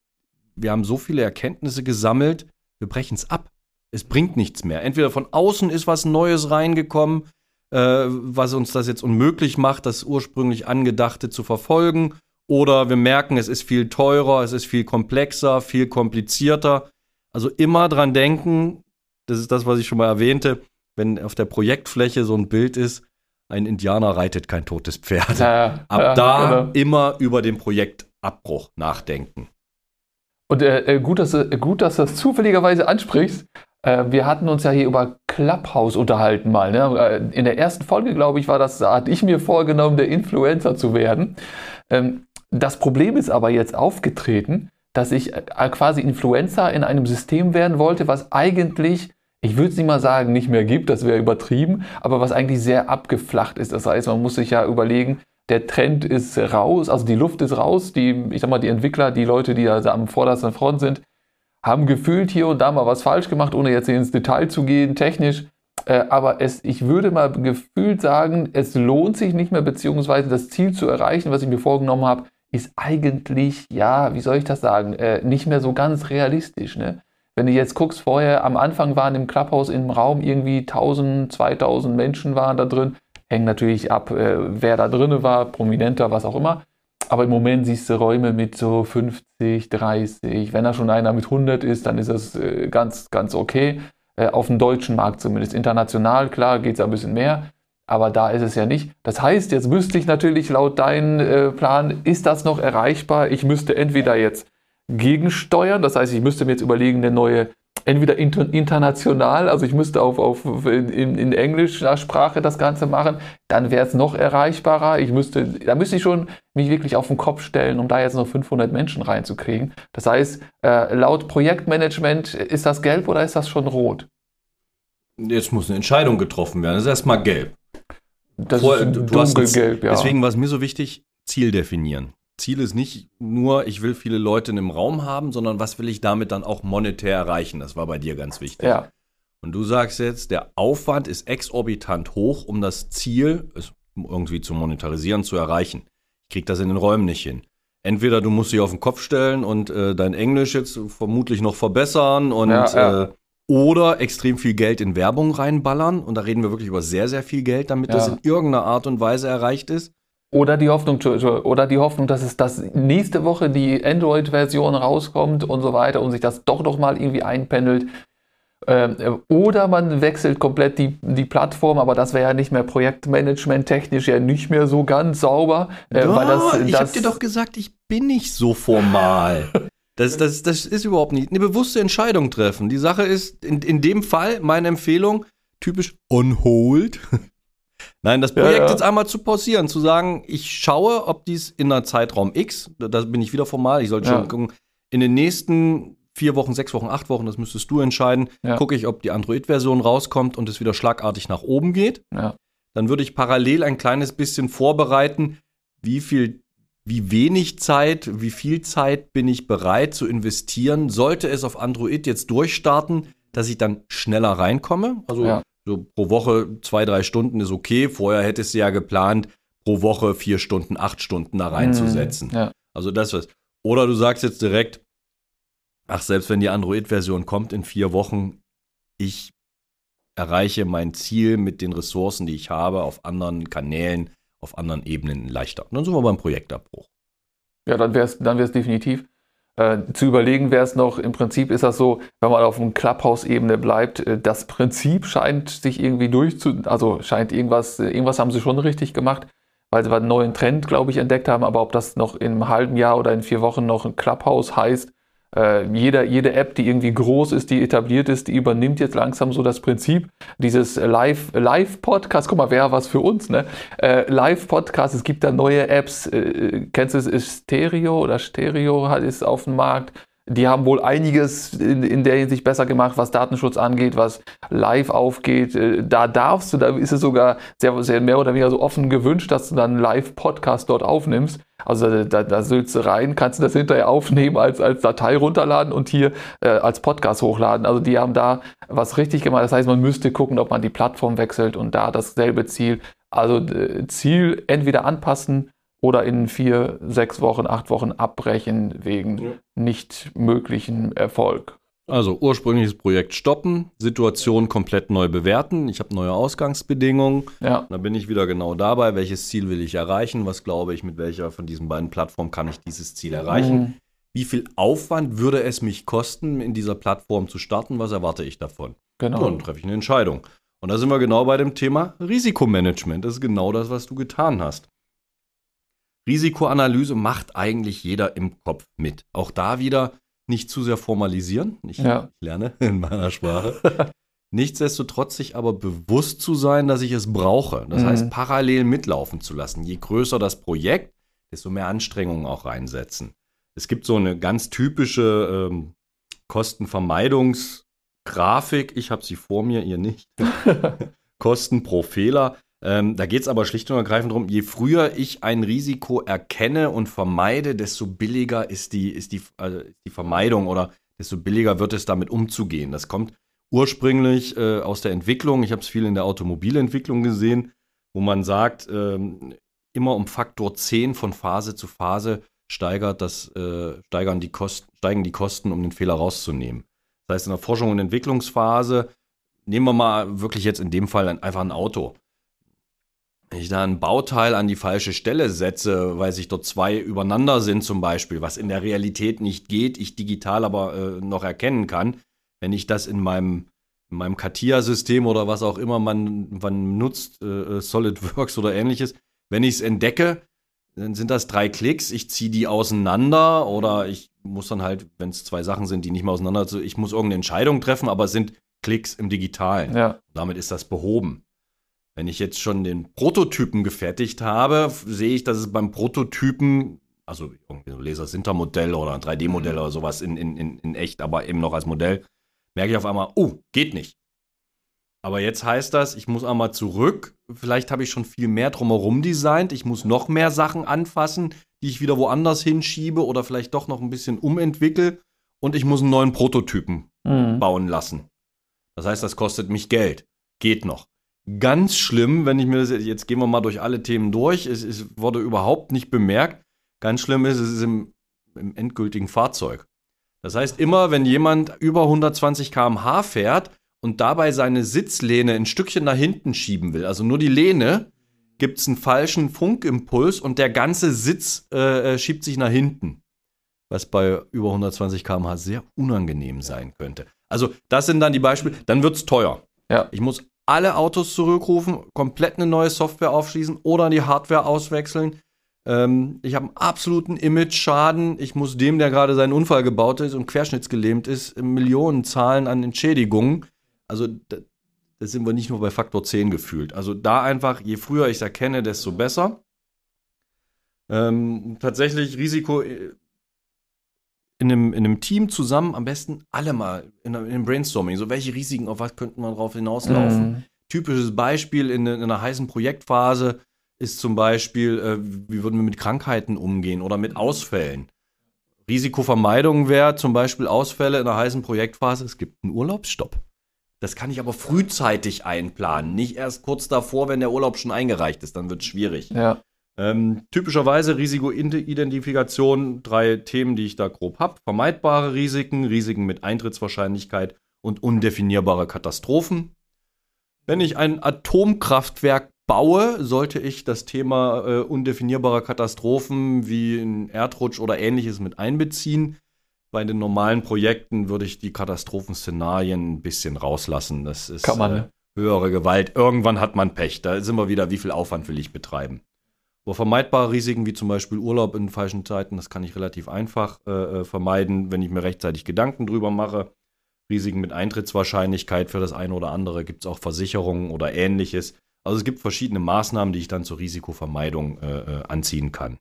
wir haben so viele Erkenntnisse gesammelt, wir brechen es ab. Es bringt nichts mehr. Entweder von außen ist was Neues reingekommen, äh, was uns das jetzt unmöglich macht, das ursprünglich Angedachte zu verfolgen, oder wir merken, es ist viel teurer, es ist viel komplexer, viel komplizierter. Also immer dran denken, das ist das, was ich schon mal erwähnte, wenn auf der Projektfläche so ein Bild ist, ein Indianer reitet kein totes Pferd. Ja, Ab ja, da genau. immer über dem Projekt Abbruch nachdenken. Und äh, äh gut, dass, gut, dass du das zufälligerweise ansprichst. Äh, wir hatten uns ja hier über Clubhouse unterhalten mal. Ne? Äh, in der ersten Folge, glaube ich, war das, hatte ich mir vorgenommen, der Influencer zu werden. Ähm, das Problem ist aber jetzt aufgetreten, dass ich quasi Influencer in einem System werden wollte, was eigentlich ich würde es nicht mal sagen, nicht mehr gibt, das wäre übertrieben, aber was eigentlich sehr abgeflacht ist. Das heißt, man muss sich ja überlegen, der Trend ist raus, also die Luft ist raus, die, ich sag mal, die Entwickler, die Leute, die da am vordersten Front sind, haben gefühlt hier und da mal was falsch gemacht, ohne jetzt ins Detail zu gehen, technisch. Äh, aber es, ich würde mal gefühlt sagen, es lohnt sich nicht mehr, beziehungsweise das Ziel zu erreichen, was ich mir vorgenommen habe, ist eigentlich, ja, wie soll ich das sagen, äh, nicht mehr so ganz realistisch. Ne? Wenn du jetzt guckst, vorher am Anfang waren im Clubhouse im Raum irgendwie 1000, 2000 Menschen waren da drin. Hängt natürlich ab, äh, wer da drin war, prominenter, was auch immer. Aber im Moment siehst du Räume mit so 50, 30. Wenn da schon einer mit 100 ist, dann ist das äh, ganz, ganz okay. Äh, auf dem deutschen Markt zumindest. International, klar, geht es ein bisschen mehr. Aber da ist es ja nicht. Das heißt, jetzt müsste ich natürlich laut deinem äh, Plan, ist das noch erreichbar? Ich müsste entweder jetzt gegensteuern. Das heißt, ich müsste mir jetzt überlegen, eine neue, entweder inter, international, also ich müsste auf, auf in, in englischer Sprache das Ganze machen, dann wäre es noch erreichbarer. Ich müsste, da müsste ich schon mich wirklich auf den Kopf stellen, um da jetzt noch 500 Menschen reinzukriegen. Das heißt, äh, laut Projektmanagement ist das gelb oder ist das schon rot? Jetzt muss eine Entscheidung getroffen werden. Das ist erstmal gelb. Das Vor, ist dunkelgelb, ja. Deswegen war es mir so wichtig, Ziel definieren. Ziel ist nicht nur, ich will viele Leute in einem Raum haben, sondern was will ich damit dann auch monetär erreichen? Das war bei dir ganz wichtig. Ja. Und du sagst jetzt, der Aufwand ist exorbitant hoch, um das Ziel es irgendwie zu monetarisieren, zu erreichen. Ich krieg das in den Räumen nicht hin. Entweder du musst dich auf den Kopf stellen und äh, dein Englisch jetzt vermutlich noch verbessern und ja, ja. Äh, oder extrem viel Geld in Werbung reinballern. Und da reden wir wirklich über sehr, sehr viel Geld, damit ja. das in irgendeiner Art und Weise erreicht ist. Oder die Hoffnung, oder die Hoffnung, dass es das nächste Woche die Android-Version rauskommt und so weiter und sich das doch noch mal irgendwie einpendelt. Ähm, oder man wechselt komplett die, die Plattform, aber das wäre ja nicht mehr Projektmanagement technisch ja nicht mehr so ganz sauber. Äh, ja, das, das, ich habe dir doch gesagt, ich bin nicht so formal. [LAUGHS] Das, das, das ist überhaupt nicht eine bewusste Entscheidung treffen. Die Sache ist, in, in dem Fall, meine Empfehlung, typisch on hold. Nein, das Projekt ja, ja. jetzt einmal zu pausieren, zu sagen, ich schaue, ob dies in einer Zeitraum X, da bin ich wieder formal, ich sollte schon gucken, in den nächsten vier Wochen, sechs Wochen, acht Wochen, das müsstest du entscheiden, gucke ich, ob die Android-Version rauskommt und es wieder schlagartig nach oben geht. Dann würde ich parallel ein kleines bisschen vorbereiten, wie viel, wie wenig Zeit, wie viel Zeit bin ich bereit zu investieren, sollte es auf Android jetzt durchstarten, dass ich dann schneller reinkomme. Also ja so pro Woche zwei, drei Stunden ist okay. Vorher hättest du ja geplant, pro Woche vier Stunden, acht Stunden da reinzusetzen. Mhm, ja. Also das was. Oder du sagst jetzt direkt, ach, selbst wenn die Android-Version kommt in vier Wochen, ich erreiche mein Ziel mit den Ressourcen, die ich habe, auf anderen Kanälen, auf anderen Ebenen leichter. Und dann sind wir beim Projektabbruch. Ja, dann wäre es dann wär's definitiv. Äh, zu überlegen wäre es noch, im Prinzip ist das so, wenn man auf einem Clubhouse-Ebene bleibt, äh, das Prinzip scheint sich irgendwie durchzu, also scheint irgendwas, äh, irgendwas haben sie schon richtig gemacht, weil sie einen neuen Trend, glaube ich, entdeckt haben, aber ob das noch in einem halben Jahr oder in vier Wochen noch ein Clubhouse heißt, äh, jeder, jede App, die irgendwie groß ist, die etabliert ist, die übernimmt jetzt langsam so das Prinzip dieses Live, Live-Podcast. Guck mal, wäre was für uns, ne? Äh, Live-Podcast, es gibt da neue Apps. Äh, kennst du es? Ist Stereo oder Stereo ist auf dem Markt. Die haben wohl einiges in, in, der Hinsicht besser gemacht, was Datenschutz angeht, was live aufgeht. Äh, da darfst du, da ist es sogar sehr, sehr mehr oder weniger so offen gewünscht, dass du dann Live-Podcast dort aufnimmst. Also da, da sülzt du rein, kannst du das hinterher aufnehmen, als, als Datei runterladen und hier äh, als Podcast hochladen. Also die haben da was richtig gemacht. Das heißt, man müsste gucken, ob man die Plattform wechselt und da dasselbe Ziel. Also äh, Ziel entweder anpassen oder in vier, sechs Wochen, acht Wochen abbrechen wegen ja. nicht möglichen Erfolg. Also ursprüngliches Projekt stoppen, Situation komplett neu bewerten. Ich habe neue Ausgangsbedingungen. Ja. Dann bin ich wieder genau dabei, welches Ziel will ich erreichen, was glaube ich, mit welcher von diesen beiden Plattformen kann ich dieses Ziel erreichen. Mhm. Wie viel Aufwand würde es mich kosten, in dieser Plattform zu starten? Was erwarte ich davon? Genau. Und dann treffe ich eine Entscheidung. Und da sind wir genau bei dem Thema Risikomanagement. Das ist genau das, was du getan hast. Risikoanalyse macht eigentlich jeder im Kopf mit. Auch da wieder nicht zu sehr formalisieren. Ich, Ja. lerne in meiner Sprache. [LAUGHS] Nichtsdestotrotz sich aber bewusst zu sein, dass ich es brauche. Das Mhm. heißt, parallel mitlaufen zu lassen. Je größer das Projekt, desto mehr Anstrengungen auch reinsetzen. Es gibt so eine ganz typische ähm, Kostenvermeidungsgrafik. Ich habe sie vor mir, ihr nicht. [LAUGHS] Kosten pro Fehler. Ähm, da geht es aber schlicht und ergreifend darum, je früher ich ein Risiko erkenne und vermeide, desto billiger ist die, ist die, also die Vermeidung oder desto billiger wird es damit umzugehen. Das kommt ursprünglich äh, aus der Entwicklung. Ich habe es viel in der Automobilentwicklung gesehen, wo man sagt, ähm, immer um Faktor 10 von Phase zu Phase steigert das, äh, steigern die Kosten, steigen die Kosten, um den Fehler rauszunehmen. Das heißt, in der Forschung und Entwicklungsphase, nehmen wir mal wirklich jetzt in dem Fall ein, einfach ein Auto. Wenn ich da ein Bauteil an die falsche Stelle setze, weil sich dort zwei übereinander sind zum Beispiel, was in der Realität nicht geht, ich digital aber äh, noch erkennen kann, wenn ich das in meinem, in meinem CATIA-System oder was auch immer man, man nutzt, äh, SolidWorks oder ähnliches, wenn ich es entdecke, dann sind das drei Klicks, ich ziehe die auseinander oder ich muss dann halt, wenn es zwei Sachen sind, die nicht mehr auseinander, also ich muss irgendeine Entscheidung treffen, aber es sind Klicks im Digitalen. Ja. Damit ist das behoben. Wenn ich jetzt schon den Prototypen gefertigt habe, sehe ich, dass es beim Prototypen, also irgendwie so Laser-Sinter-Modell oder ein 3D-Modell oder sowas in, in, in, in echt, aber eben noch als Modell, merke ich auf einmal, oh, geht nicht. Aber jetzt heißt das, ich muss einmal zurück. Vielleicht habe ich schon viel mehr drumherum designt. Ich muss noch mehr Sachen anfassen, die ich wieder woanders hinschiebe oder vielleicht doch noch ein bisschen umentwickle. Und ich muss einen neuen Prototypen Mhm. bauen lassen. Das heißt, das kostet mich Geld. Geht noch. Ganz schlimm, wenn ich mir das, jetzt gehen wir mal durch alle Themen durch, es, es wurde überhaupt nicht bemerkt. Ganz schlimm ist, es ist im, im endgültigen Fahrzeug. Das heißt, immer wenn jemand über 120 km/h fährt und dabei seine Sitzlehne ein Stückchen nach hinten schieben will, also nur die Lehne, gibt es einen falschen Funkimpuls und der ganze Sitz äh, äh, schiebt sich nach hinten was bei über 120 km/h sehr unangenehm sein könnte. Also, das sind dann die Beispiele. Dann wird es teuer. Ja. Ich muss alle Autos zurückrufen, komplett eine neue Software aufschließen oder die Hardware auswechseln. Ähm, ich habe einen absoluten Image-Schaden. Ich muss dem, der gerade seinen Unfall gebaut ist und querschnittsgelähmt ist, Millionen zahlen an Entschädigungen. Also, da, da sind wir nicht nur bei Faktor 10 gefühlt. Also, da einfach, je früher ich es erkenne, desto besser. Ähm, tatsächlich Risiko äh, in einem, in einem Team zusammen am besten alle mal in, einem- in einem Brainstorming. So, welche Risiken, auf was könnten wir drauf hinauslaufen? Mhm. Typisches Beispiel in, in einer heißen Projektphase ist zum Beispiel, äh, wie würden wir mit Krankheiten umgehen oder mit Ausfällen. Risikovermeidung wäre zum Beispiel Ausfälle in einer heißen Projektphase. Es gibt einen Urlaubsstopp. Das kann ich aber frühzeitig einplanen, nicht erst kurz davor, wenn der Urlaub schon eingereicht ist, dann wird es schwierig. Ja. Ähm, typischerweise Risikoidentifikation, drei Themen, die ich da grob habe. Vermeidbare Risiken, Risiken mit Eintrittswahrscheinlichkeit und undefinierbare Katastrophen. Wenn ich ein Atomkraftwerk baue, sollte ich das Thema äh, undefinierbarer Katastrophen wie ein Erdrutsch oder ähnliches mit einbeziehen. Bei den normalen Projekten würde ich die Katastrophenszenarien ein bisschen rauslassen. Das ist man, äh, ne? höhere Gewalt. Irgendwann hat man Pech. Da sind wir wieder, wie viel Aufwand will ich betreiben. Aber vermeidbare Risiken wie zum Beispiel Urlaub in falschen Zeiten, das kann ich relativ einfach äh, äh, vermeiden, wenn ich mir rechtzeitig Gedanken drüber mache. Risiken mit Eintrittswahrscheinlichkeit für das eine oder andere gibt es auch Versicherungen oder ähnliches. Also es gibt verschiedene Maßnahmen, die ich dann zur Risikovermeidung äh, äh, anziehen kann.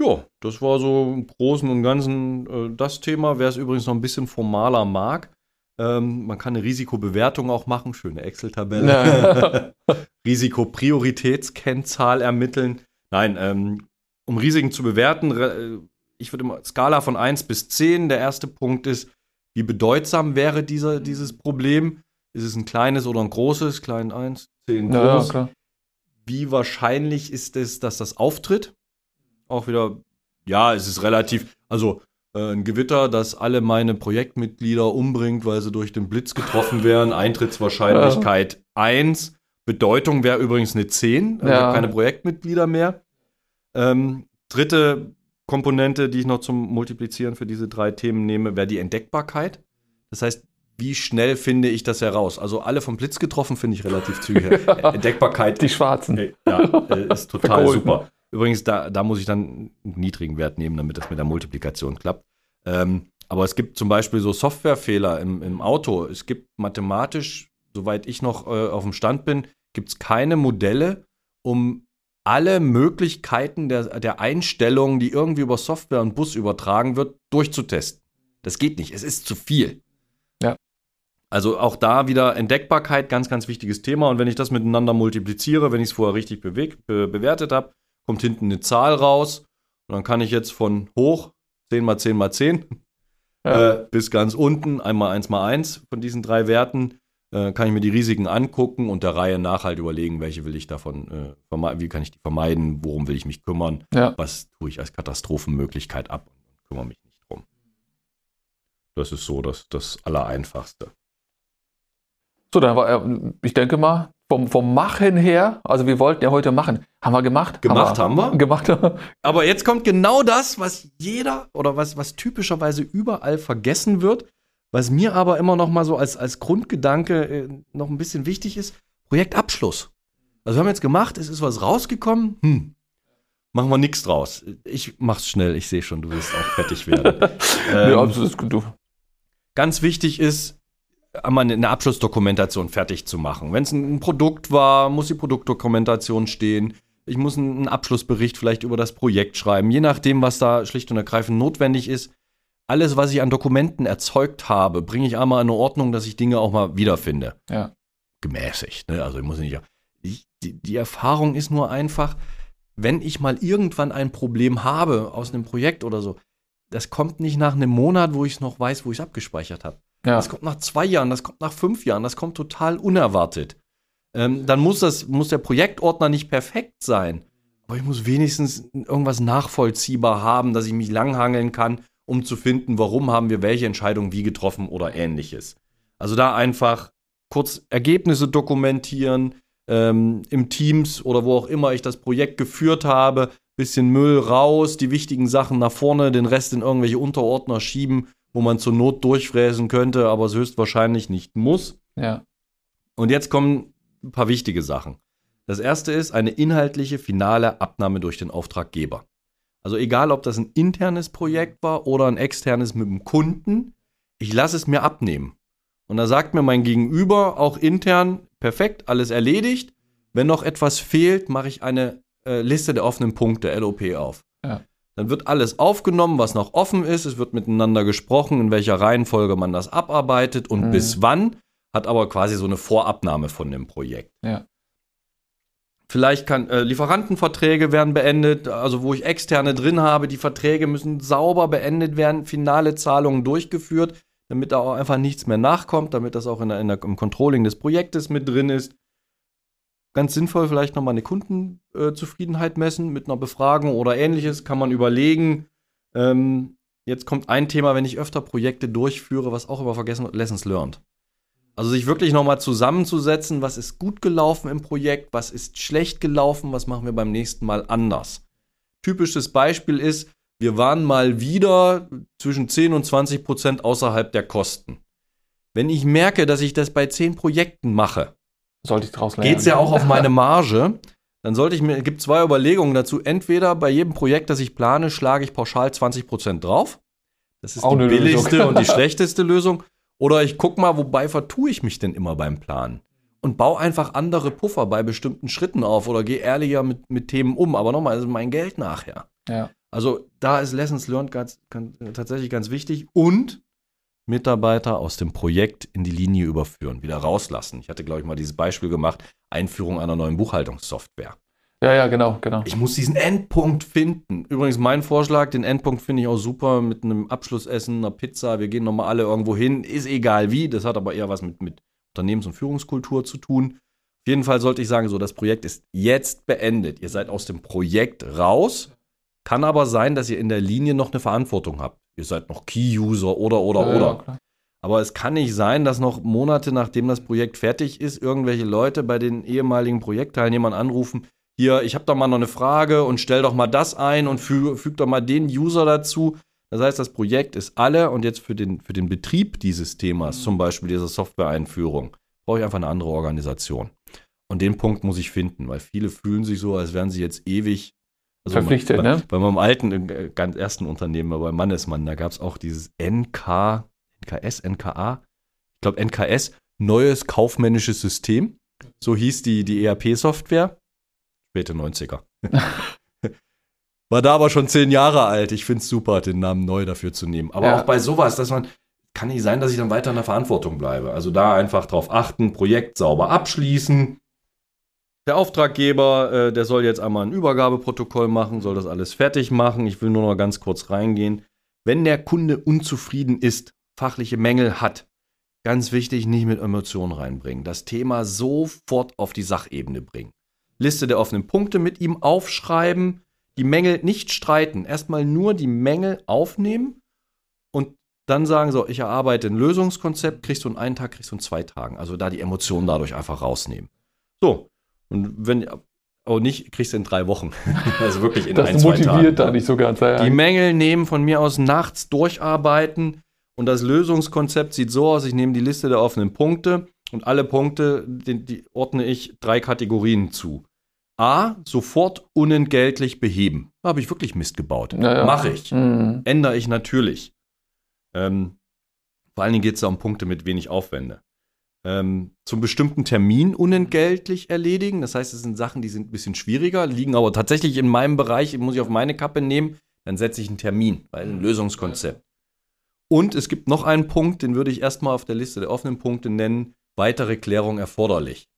Ja, das war so im Großen und Ganzen äh, das Thema. Wer es übrigens noch ein bisschen formaler mag, ähm, man kann eine Risikobewertung auch machen, schöne Excel-Tabelle. Ja. [LAUGHS] Risikoprioritätskennzahl ermitteln. Nein, ähm, um Risiken zu bewerten, äh, ich würde immer Skala von 1 bis 10. Der erste Punkt ist, wie bedeutsam wäre dieser, dieses Problem? Ist es ein kleines oder ein großes? Klein 1, 10 Ja, ja, groß. klar. wie wahrscheinlich ist es, dass das auftritt? Auch wieder, ja, es ist relativ, also ein Gewitter, das alle meine Projektmitglieder umbringt, weil sie durch den Blitz getroffen wären. [LAUGHS] Eintrittswahrscheinlichkeit 1. Bedeutung wäre übrigens eine 10. Also ich Ja. habe keine Projektmitglieder mehr. Ähm, dritte Komponente, die ich noch zum Multiplizieren für diese drei Themen nehme, wäre die Entdeckbarkeit. Das heißt, wie schnell finde ich das heraus? Also alle vom Blitz getroffen finde ich relativ zügig. [LAUGHS] Entdeckbarkeit. Die schwarzen. Ja, äh, ist total super. Übrigens, da, da muss ich dann einen niedrigen Wert nehmen, damit das mit der Multiplikation klappt. Ähm, aber es gibt zum Beispiel so Softwarefehler im, im Auto. Es gibt mathematisch, soweit ich noch äh, auf dem Stand bin, gibt es keine Modelle, um alle Möglichkeiten der, der Einstellungen, die irgendwie über Software und Bus übertragen wird, durchzutesten. Das geht nicht. Es ist zu viel. Ja. Also auch da wieder Entdeckbarkeit, ganz, ganz wichtiges Thema. Und wenn ich das miteinander multipliziere, wenn ich es vorher richtig bewegt, be bewertet habe, kommt hinten eine Zahl raus. Und dann kann ich jetzt von hoch 10 mal 10 mal 10 ja. äh, bis ganz unten einmal 1 mal 1 von diesen drei Werten äh, kann ich mir die Risiken angucken und der Reihe nach halt überlegen, welche will ich davon, äh, wie kann ich die vermeiden, worum will ich mich kümmern, ja. was tue ich als Katastrophenmöglichkeit ab und kümmere mich nicht drum. Das ist so das, das Allereinfachste. So, dann war, ich denke mal, vom, vom Machen her, also wir wollten ja heute machen. Haben wir gemacht? Gemacht haben wir. Haben wir. Gemacht. [LAUGHS] Aber jetzt kommt genau das, was jeder oder was, was typischerweise überall vergessen wird, was mir aber immer noch mal so als, als Grundgedanke äh, noch ein bisschen wichtig ist. Projektabschluss. Also wir haben jetzt gemacht, es ist was rausgekommen. Hm, machen wir nichts draus. Ich mach's schnell, ich sehe schon, du willst auch fertig werden. [LAUGHS] ähm, ja, absolut. Du. Ganz wichtig ist, einmal eine Abschlussdokumentation fertig zu machen. Wenn es ein Produkt war, muss die Produktdokumentation stehen. Ich muss einen Abschlussbericht vielleicht über das Projekt schreiben, je nachdem, was da schlicht und ergreifend notwendig ist. Alles, was ich an Dokumenten erzeugt habe, bringe ich einmal in eine Ordnung, dass ich Dinge auch mal wiederfinde. Ja. Gemäßigt, ne? Also ich muss nicht. Ich, die, die Erfahrung ist nur einfach, wenn ich mal irgendwann ein Problem habe aus einem Projekt oder so, das kommt nicht nach einem Monat, wo ich es noch weiß, wo ich es abgespeichert habe. Ja. Das kommt nach zwei Jahren, das kommt nach fünf Jahren, das kommt total unerwartet. Ähm, dann muss, das, muss der Projektordner nicht perfekt sein. Aber ich muss wenigstens irgendwas nachvollziehbar haben, dass ich mich langhangeln kann, um zu finden, warum haben wir welche Entscheidung wie getroffen oder ähnliches. Also da einfach kurz Ergebnisse dokumentieren, ähm, im Teams oder wo auch immer ich das Projekt geführt habe, bisschen Müll raus, die wichtigen Sachen nach vorne, den Rest in irgendwelche Unterordner schieben wo man zur Not durchfräsen könnte, aber es höchstwahrscheinlich nicht muss. Ja. Und jetzt kommen ein paar wichtige Sachen. Das erste ist eine inhaltliche finale Abnahme durch den Auftraggeber. Also egal, ob das ein internes Projekt war oder ein externes mit dem Kunden, ich lasse es mir abnehmen. Und da sagt mir mein Gegenüber auch intern, perfekt, alles erledigt. Wenn noch etwas fehlt, mache ich eine äh, Liste der offenen Punkte, LOP, auf. Ja. Dann wird alles aufgenommen, was noch offen ist. Es wird miteinander gesprochen, in welcher Reihenfolge man das abarbeitet und mhm. bis wann. Hat aber quasi so eine Vorabnahme von dem Projekt. Ja. Vielleicht kann äh, Lieferantenverträge werden beendet, also wo ich externe drin habe, die Verträge müssen sauber beendet werden, finale Zahlungen durchgeführt, damit da auch einfach nichts mehr nachkommt, damit das auch in der, in der, im Controlling des Projektes mit drin ist ganz sinnvoll, vielleicht nochmal eine Kundenzufriedenheit messen mit einer Befragung oder ähnliches. Kann man überlegen. Ähm, jetzt kommt ein Thema, wenn ich öfter Projekte durchführe, was auch immer vergessen wird, Lessons learned. Also sich wirklich nochmal zusammenzusetzen, was ist gut gelaufen im Projekt, was ist schlecht gelaufen, was machen wir beim nächsten Mal anders. Typisches Beispiel ist, wir waren mal wieder zwischen 10 und 20 Prozent außerhalb der Kosten. Wenn ich merke, dass ich das bei 10 Projekten mache, sollte ich daraus lernen. Geht es ja auch auf [LAUGHS] meine Marge. Dann sollte ich mir, gibt zwei Überlegungen dazu. Entweder bei jedem Projekt, das ich plane, schlage ich pauschal 20% drauf. Das ist auch die billigste Lösung. und die [LAUGHS] schlechteste Lösung. Oder ich gucke mal, wobei vertue ich mich denn immer beim Planen? Und baue einfach andere Puffer bei bestimmten Schritten auf oder gehe ehrlicher mit, mit Themen um. Aber nochmal, ist mein Geld nachher. Ja. Also da ist Lessons Learned ganz, ganz, tatsächlich ganz wichtig. Und Mitarbeiter aus dem Projekt in die Linie überführen, wieder rauslassen. Ich hatte, glaube ich, mal dieses Beispiel gemacht, Einführung einer neuen Buchhaltungssoftware. Ja, ja, genau, genau. Ich muss diesen Endpunkt finden. Übrigens, mein Vorschlag, den Endpunkt finde ich auch super mit einem Abschlussessen, einer Pizza. Wir gehen nochmal alle irgendwo hin. Ist egal wie. Das hat aber eher was mit, mit Unternehmens- und Führungskultur zu tun. Auf jeden Fall sollte ich sagen, so, das Projekt ist jetzt beendet. Ihr seid aus dem Projekt raus. Kann aber sein, dass ihr in der Linie noch eine Verantwortung habt ihr seid noch Key-User oder, oder, ja, oder. Ja, Aber es kann nicht sein, dass noch Monate nachdem das Projekt fertig ist, irgendwelche Leute bei den ehemaligen Projektteilnehmern anrufen, hier, ich habe da mal noch eine Frage und stell doch mal das ein und füge füg doch mal den User dazu. Das heißt, das Projekt ist alle und jetzt für den, für den Betrieb dieses Themas, zum Beispiel dieser Software-Einführung, brauche ich einfach eine andere Organisation. Und den Punkt muss ich finden, weil viele fühlen sich so, als wären sie jetzt ewig also verpflichtet, bei, ne? Bei meinem alten, äh, ganz ersten Unternehmen, bei Mannesmann, da gab es auch dieses NK, NKS, NKA, ich glaube NKS, neues kaufmännisches System. So hieß die, die ERP-Software. Späte 90er. [LAUGHS] War da aber schon zehn Jahre alt. Ich finde es super, den Namen neu dafür zu nehmen. Aber ja. auch bei sowas, dass man, kann nicht sein, dass ich dann weiter in der Verantwortung bleibe. Also da einfach drauf achten, Projekt sauber abschließen. Der Auftraggeber, äh, der soll jetzt einmal ein Übergabeprotokoll machen, soll das alles fertig machen. Ich will nur noch ganz kurz reingehen. Wenn der Kunde unzufrieden ist, fachliche Mängel hat, ganz wichtig, nicht mit Emotionen reinbringen. Das Thema sofort auf die Sachebene bringen. Liste der offenen Punkte mit ihm aufschreiben, die Mängel nicht streiten, erstmal nur die Mängel aufnehmen und dann sagen so, ich erarbeite ein Lösungskonzept, kriegst du in einen Tag, kriegst du in zwei Tagen. Also da die Emotionen dadurch einfach rausnehmen. So. Und wenn, aber nicht, kriegst du in drei Wochen. [LAUGHS] also wirklich in das ein, zwei Tagen. Das motiviert da nicht so ganz. Ja. Die Mängel nehmen von mir aus nachts durcharbeiten und das Lösungskonzept sieht so aus, ich nehme die Liste der offenen Punkte und alle Punkte, die, die ordne ich drei Kategorien zu. A, sofort unentgeltlich beheben. Da habe ich wirklich Mist gebaut. Naja. Mache ich. Mhm. Ändere ich natürlich. Ähm, vor allen Dingen geht es da um Punkte mit wenig Aufwände. Ähm, zum bestimmten Termin unentgeltlich erledigen. Das heißt, es sind Sachen, die sind ein bisschen schwieriger, liegen aber tatsächlich in meinem Bereich, muss ich auf meine Kappe nehmen. Dann setze ich einen Termin, weil ein Lösungskonzept. Und es gibt noch einen Punkt, den würde ich erstmal auf der Liste der offenen Punkte nennen: weitere Klärung erforderlich.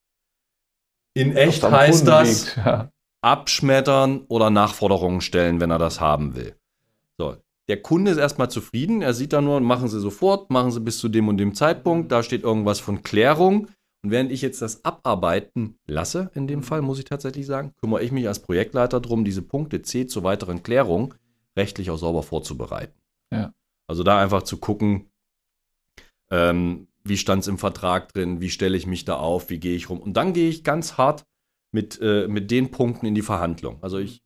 In echt heißt das ja. abschmettern oder Nachforderungen stellen, wenn er das haben will. So, der Kunde ist erstmal zufrieden. Er sieht da nur, machen Sie sofort, machen Sie bis zu dem und dem Zeitpunkt. Da steht irgendwas von Klärung. Und während ich jetzt das abarbeiten lasse, in dem Fall muss ich tatsächlich sagen, kümmere ich mich als Projektleiter darum, diese Punkte C zur weiteren Klärung rechtlich auch sauber vorzubereiten. Ja. Also da einfach zu gucken, ähm, wie stand es im Vertrag drin, wie stelle ich mich da auf, wie gehe ich rum. Und dann gehe ich ganz hart mit, äh, mit den Punkten in die Verhandlung. Also ich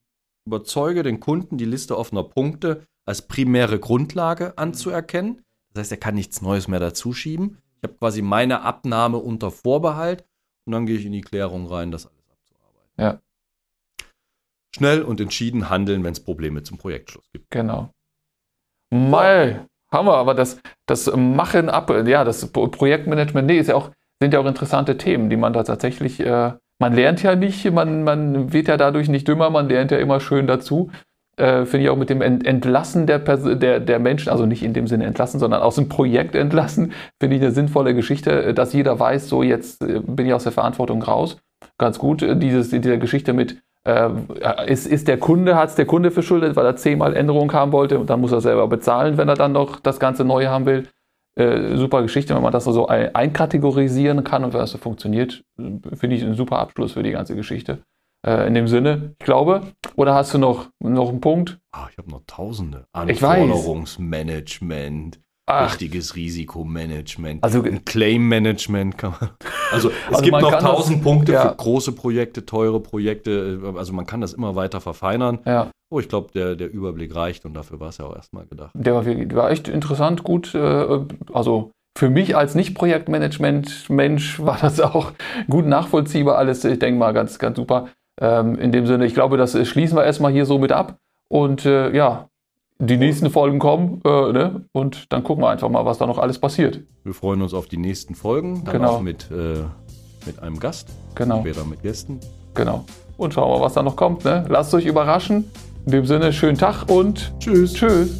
überzeuge den Kunden, die Liste offener Punkte als primäre Grundlage anzuerkennen. Das heißt, er kann nichts Neues mehr dazuschieben. Ich habe quasi meine Abnahme unter Vorbehalt und dann gehe ich in die Klärung rein, das alles abzuarbeiten. Ja. Schnell und entschieden handeln, wenn es Probleme zum Projektschluss gibt. Genau. Mal, haben wir, aber das, das Machen ab, ja, das Projektmanagement, nee, ist ja auch, sind ja auch interessante Themen, die man da tatsächlich, äh, man lernt ja nicht, man, man wird ja dadurch nicht dümmer, man lernt ja immer schön dazu. Äh, Finde ich auch mit dem Entlassen der, der, der Menschen, also nicht in dem Sinne entlassen, sondern aus dem Projekt entlassen, finde ich eine sinnvolle Geschichte, dass jeder weiß, so jetzt äh, bin ich aus der Verantwortung raus. Ganz gut, äh, dieses, diese Geschichte mit, äh, ist, ist der Kunde, hat es der Kunde verschuldet, weil er zehnmal Änderungen haben wollte und dann muss er selber bezahlen, wenn er dann noch das Ganze neu haben will. Äh, super Geschichte, wenn man das so ein, einkategorisieren kann und wenn das so funktioniert, finde ich einen super Abschluss für die ganze Geschichte. Äh, in dem Sinne, ich glaube. Oder hast du noch, noch einen Punkt? Ah, ich habe noch tausende. Anforderungsmanagement. Ach. richtiges Risikomanagement, also ein Claim-Management kann man. [LAUGHS] Also es also gibt noch tausend Punkte ja. für große Projekte, teure Projekte. Also man kann das immer weiter verfeinern. Ja. Oh, ich glaube, der, der Überblick reicht und dafür war es ja auch erstmal gedacht. Der war, war echt interessant, gut. Äh, also für mich als Nicht-Projektmanagement-Mensch war das auch gut nachvollziehbar alles. Ich denke mal ganz, ganz super. Ähm, in dem Sinne, ich glaube, das schließen wir erstmal hier so mit ab. Und äh, ja, die nächsten Folgen kommen äh, ne? und dann gucken wir einfach mal, was da noch alles passiert. Wir freuen uns auf die nächsten Folgen, dann genau. auch mit, äh, mit einem Gast, genau. später mit Gästen. Genau. Und schauen wir, was da noch kommt. Ne? Lasst euch überraschen. In dem Sinne, schönen Tag und tschüss. Tschüss.